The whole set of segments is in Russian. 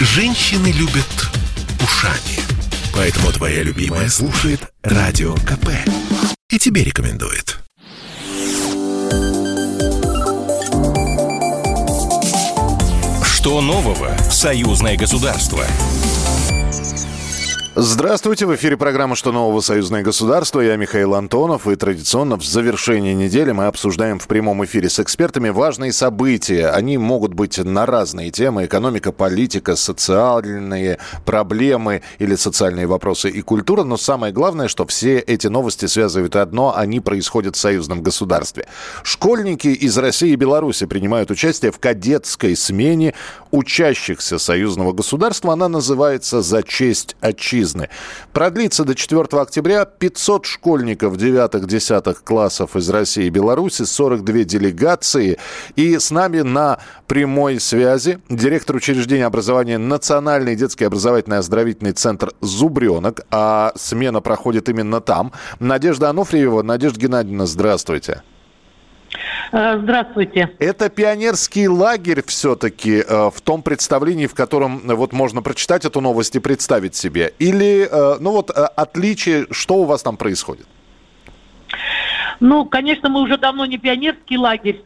Женщины любят ушами. Поэтому твоя любимая слушает Радио КП. И тебе рекомендует. Что нового в союзное государство? Здравствуйте, в эфире программа «Что нового? Союзное государство». Я Михаил Антонов, и традиционно в завершении недели мы обсуждаем в прямом эфире с экспертами важные события. Они могут быть на разные темы. Экономика, политика, социальные проблемы или социальные вопросы и культура. Но самое главное, что все эти новости связывают одно, они происходят в союзном государстве. Школьники из России и Беларуси принимают участие в кадетской смене учащихся союзного государства. Она называется «За честь отчизны». Продлится до 4 октября 500 школьников 9-10 классов из России и Беларуси, 42 делегации. И с нами на прямой связи директор учреждения образования Национальный детский образовательный оздоровительный центр «Зубренок». А смена проходит именно там. Надежда Ануфриева. Надежда Геннадьевна, здравствуйте. Э, здравствуйте. Это пионерский лагерь все-таки э, в том представлении, в котором э, вот можно прочитать эту новость и представить себе? Или, ну вот, отличие, что у вас там происходит? Ну, конечно, мы уже давно не пионерский лагерь.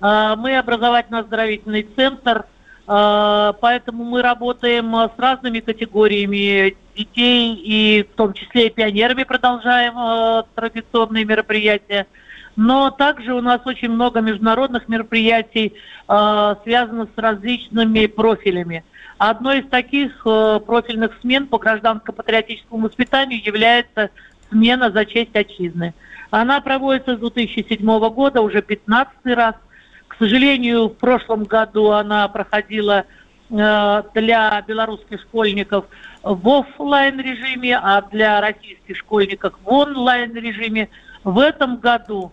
Мы образовательно-оздоровительный центр, поэтому мы работаем с разными категориями детей, и в том числе и пионерами продолжаем традиционные мероприятия – но также у нас очень много международных мероприятий, э, связанных с различными профилями. Одной из таких э, профильных смен по гражданско-патриотическому воспитанию является смена за честь отчизны. Она проводится с 2007 года, уже 15 раз. К сожалению, в прошлом году она проходила э, для белорусских школьников в офлайн режиме, а для российских школьников в онлайн режиме. В этом году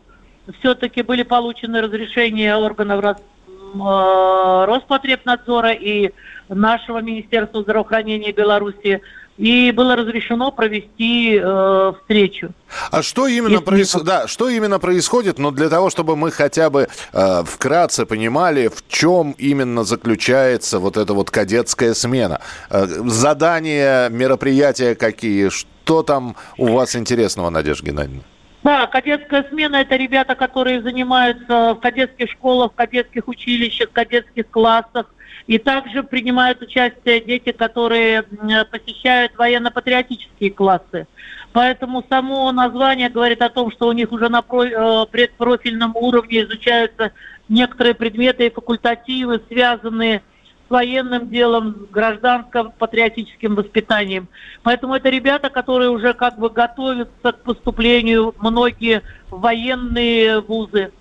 все-таки были получены разрешения органов э, Роспотребнадзора и нашего Министерства здравоохранения Беларуси и было разрешено провести э, встречу. А что именно, проис... да, что именно происходит? Но ну, для того, чтобы мы хотя бы э, вкратце понимали, в чем именно заключается вот эта вот кадетская смена. Э, задания, мероприятия какие? Что там у вас интересного, Надежда Геннадьевна? Да, кадетская смена – это ребята, которые занимаются в кадетских школах, в кадетских училищах, в кадетских классах. И также принимают участие дети, которые посещают военно-патриотические классы. Поэтому само название говорит о том, что у них уже на э, предпрофильном уровне изучаются некоторые предметы и факультативы, связанные военным делом, с гражданско-патриотическим воспитанием. Поэтому это ребята, которые уже как бы готовятся к поступлению многие военные вузы.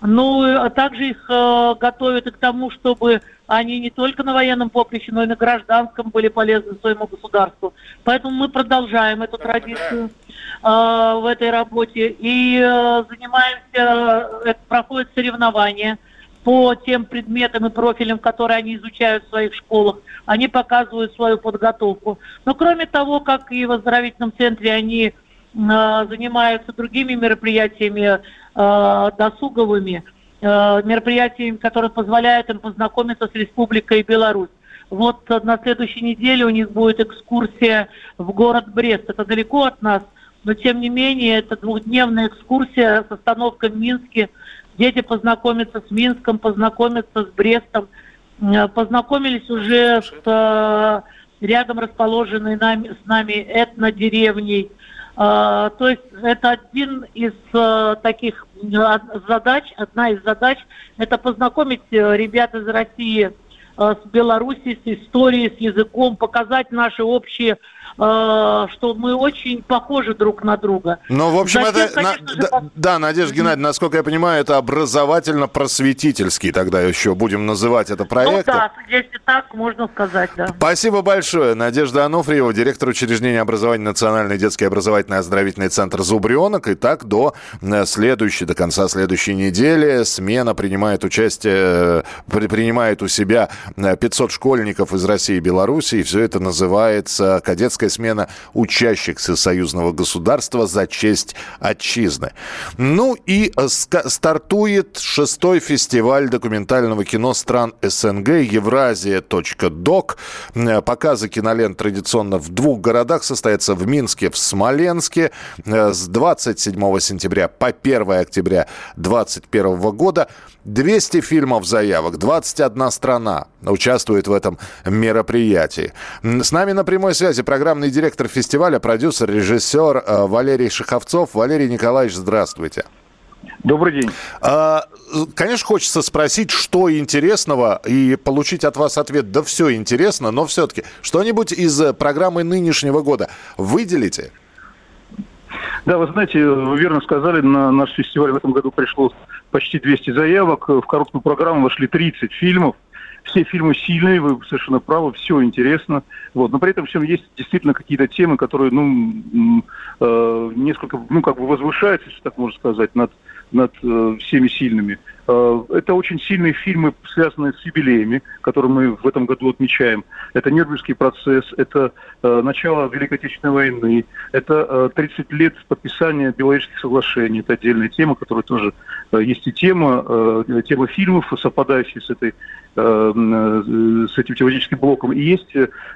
Ну, а также их э, готовят и к тому, чтобы они не только на военном поприще, но и на гражданском были полезны своему государству. Поэтому мы продолжаем эту традицию э, в этой работе и э, занимаемся, э, проходят соревнования по тем предметам и профилям, которые они изучают в своих школах. Они показывают свою подготовку. Но кроме того, как и в оздоровительном центре, они э, занимаются другими мероприятиями э, досуговыми, э, мероприятиями, которые позволяют им познакомиться с Республикой Беларусь. Вот на следующей неделе у них будет экскурсия в город Брест. Это далеко от нас, но тем не менее это двухдневная экскурсия с остановкой в Минске – Дети познакомятся с Минском, познакомятся с Брестом, э, познакомились уже с э, рядом расположенной нами, с нами этнодеревней. Э, то есть это один из таких задач, одна из задач, это познакомить ребят из России с Белоруссией, с историей, с языком, показать наши общие что мы очень похожи друг на друга. Ну, в общем, Затем, это... Конечно, на, же... да, да, Надежда Геннадьевна, насколько я понимаю, это образовательно-просветительский тогда еще будем называть это проект. Ну да, если так, можно сказать, да. Спасибо большое. Надежда Ануфриева, директор учреждения образования Национальный детский образовательный оздоровительный центр «Зубренок». И так до э, следующей, до конца следующей недели смена принимает участие, э, принимает у себя 500 школьников из России и Беларуси. И все это называется кадетская авторская смена учащихся союзного государства за честь отчизны. Ну и э, стартует шестой фестиваль документального кино стран СНГ «Евразия.док». Э, показы кинолент традиционно в двух городах состоятся в Минске, в Смоленске э, с 27 сентября по 1 октября 2021 года. 200 фильмов заявок, 21 страна участвует в этом мероприятии. С нами на прямой связи программный директор фестиваля, продюсер, режиссер э, Валерий Шиховцов. Валерий Николаевич, здравствуйте. Добрый день. А, конечно, хочется спросить, что интересного, и получить от вас ответ, да все интересно, но все-таки что-нибудь из э, программы нынешнего года выделите? Да, вы знаете, вы верно сказали, на наш фестиваль в этом году пришло почти 200 заявок. В короткую программу вошли 30 фильмов. Все фильмы сильные, вы совершенно правы, все интересно. Вот. Но при этом всем есть действительно какие-то темы, которые, ну, э, несколько, ну, как бы возвышаются, если так можно сказать, над, над э, всеми сильными. Э, это очень сильные фильмы, связанные с юбилеями, которые мы в этом году отмечаем. Это Нюрнбергский процесс, это э, начало Великой Отечественной войны, это 30 лет подписания Беловежских соглашений. Это отдельная тема, которая тоже есть и тема, тема фильмов, совпадающая с этой с этим тематическим блоком. И есть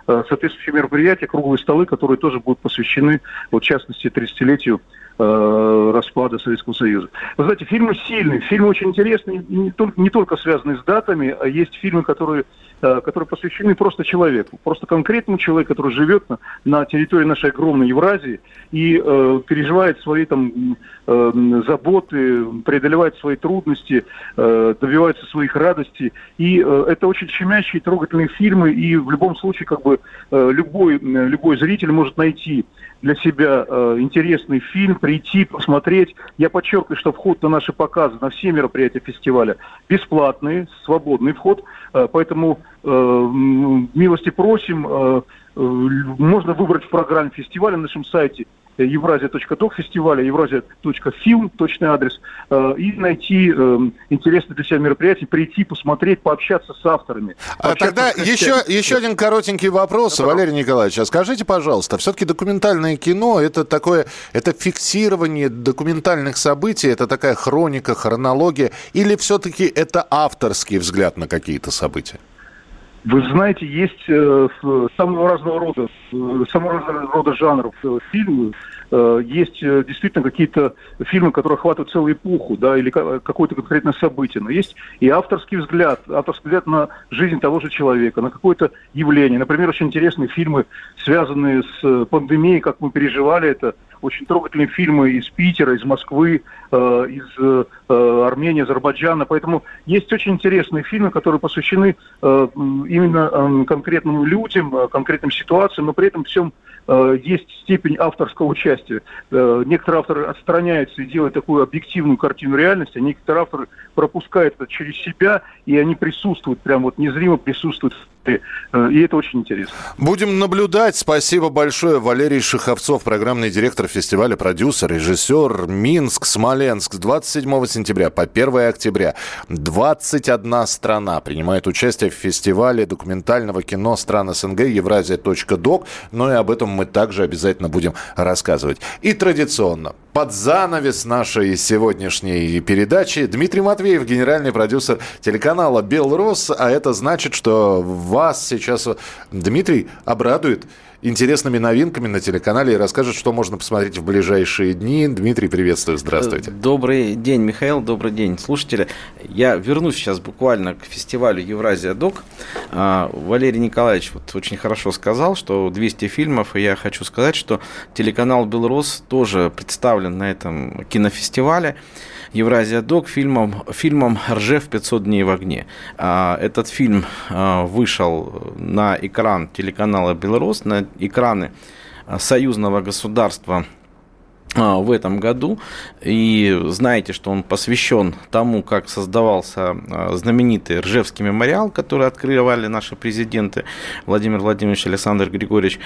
соответствующие мероприятия, круглые столы, которые тоже будут посвящены, вот, в частности, 30-летию Э, распада Советского Союза. Вы знаете, фильмы сильные, фильмы очень интересные, не только, не только связанные с датами, а есть фильмы, которые, э, которые посвящены просто человеку, просто конкретному человеку, который живет на, на территории нашей огромной Евразии и э, переживает свои там э, заботы, преодолевает свои трудности, э, добивается своих радостей. И э, это очень щемящие, трогательные фильмы, и в любом случае как бы э, любой, любой зритель может найти для себя э, интересный фильм, прийти, посмотреть. Я подчеркиваю, что вход на наши показы, на все мероприятия фестиваля бесплатный, свободный вход, э, поэтому э, милости просим. Э, э, можно выбрать в программе фестиваля на нашем сайте евразия.док фестиваля, евразия.фильм, точный адрес, э, и найти э, интересное для себя мероприятие, прийти, посмотреть, пообщаться с авторами. А тогда еще, еще один коротенький вопрос, да, Валерий Николаевич, а скажите, пожалуйста, все-таки документальное кино, это такое, это фиксирование документальных событий, это такая хроника, хронология, или все-таки это авторский взгляд на какие-то события? Вы знаете, есть э, самого разного рода, самого разного рода жанров э, фильмы. Э, есть э, действительно какие-то фильмы, которые охватывают целую эпоху, да, или какое-то конкретное событие. Но есть и авторский взгляд, авторский взгляд на жизнь того же человека, на какое-то явление. Например, очень интересные фильмы, связанные с э, пандемией, как мы переживали это. Очень трогательные фильмы из Питера, из Москвы, из Армении, Азербайджана. Поэтому есть очень интересные фильмы, которые посвящены именно конкретным людям, конкретным ситуациям, но при этом всем Э, есть степень авторского участия. Э, некоторые авторы отстраняются и делают такую объективную картину реальности, а некоторые авторы пропускают это через себя, и они присутствуют, прям вот незримо присутствуют Э, и это очень интересно. Будем наблюдать. Спасибо большое. Валерий Шиховцов, программный директор фестиваля, продюсер, режиссер Минск, Смоленск. С 27 сентября по 1 октября 21 страна принимает участие в фестивале документального кино стран СНГ Евразия.док. Но и об этом мы также обязательно будем рассказывать. И традиционно, под занавес нашей сегодняшней передачи Дмитрий Матвеев, генеральный продюсер телеканала «Белрос». А это значит, что вас сейчас Дмитрий обрадует интересными новинками на телеканале и расскажет, что можно посмотреть в ближайшие дни. Дмитрий, приветствую, здравствуйте. Добрый день, Михаил, добрый день, слушатели. Я вернусь сейчас буквально к фестивалю Евразия Док. А, Валерий Николаевич вот очень хорошо сказал, что 200 фильмов, и я хочу сказать, что телеканал «Белрос» тоже представлен на этом кинофестивале. Евразия Док фильмом, фильмом «Ржев 500 дней в огне». А, этот фильм а, вышел на экран телеканала «Белрос», на экраны союзного государства а, в этом году. И знаете, что он посвящен тому, как создавался а, знаменитый Ржевский мемориал, который открывали наши президенты Владимир Владимирович Александр Григорьевич.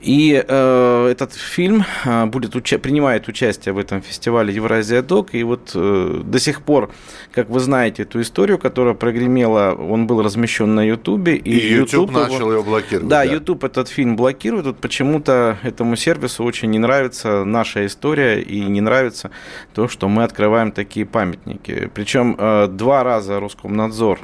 И э, этот фильм а, будет уча- принимает участие в этом фестивале Евразия Док. И вот э, до сих пор, как вы знаете, эту историю, которая прогремела, он был размещен на Ютубе. И, и YouTube, YouTube начал его, его блокировать. Да, да, YouTube этот фильм блокирует. Вот почему-то этому сервису очень не нравится наша история история, и не нравится то, что мы открываем такие памятники. Причем э, два раза Роскомнадзор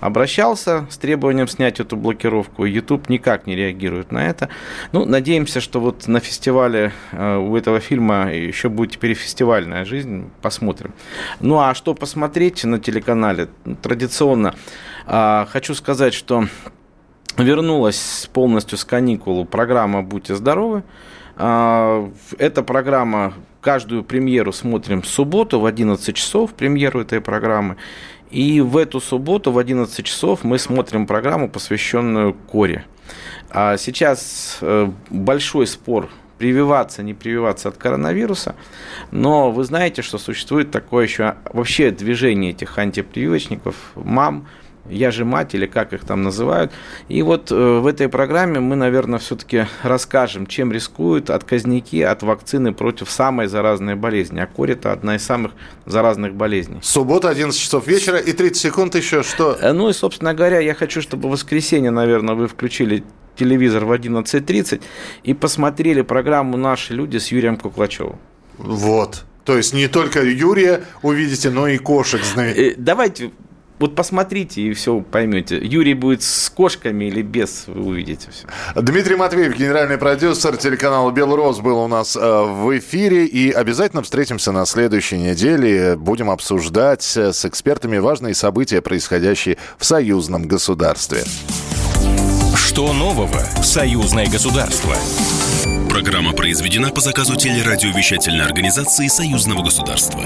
обращался с требованием снять эту блокировку. YouTube никак не реагирует на это. Ну, надеемся, что вот на фестивале э, у этого фильма еще будет теперь фестивальная жизнь. Посмотрим. Ну, а что посмотреть на телеканале? Традиционно а, хочу сказать, что вернулась полностью с каникул программа «Будьте здоровы». А, эта программа, каждую премьеру смотрим в субботу в 11 часов, премьеру этой программы. И в эту субботу в 11 часов мы смотрим программу, посвященную коре. А сейчас э, большой спор прививаться, не прививаться от коронавируса. Но вы знаете, что существует такое еще вообще движение этих антипрививочников, мам, я же мать, или как их там называют. И вот э, в этой программе мы, наверное, все-таки расскажем, чем рискуют отказники от вакцины против самой заразной болезни. А корь – это одна из самых заразных болезней. Суббота, 11 часов вечера и 30 секунд еще что? Э, ну и, собственно говоря, я хочу, чтобы в воскресенье, наверное, вы включили телевизор в 11.30 и посмотрели программу «Наши люди» с Юрием Куклачевым. Вот. То есть не только Юрия увидите, но и кошек знаете. Э, давайте вот посмотрите и все поймете. Юрий будет с кошками или без, вы увидите все. Дмитрий Матвеев, генеральный продюсер телеканала «Белрос» был у нас э, в эфире. И обязательно встретимся на следующей неделе. Будем обсуждать э, с экспертами важные события, происходящие в союзном государстве. Что нового в союзное государство? Программа произведена по заказу телерадиовещательной организации союзного государства.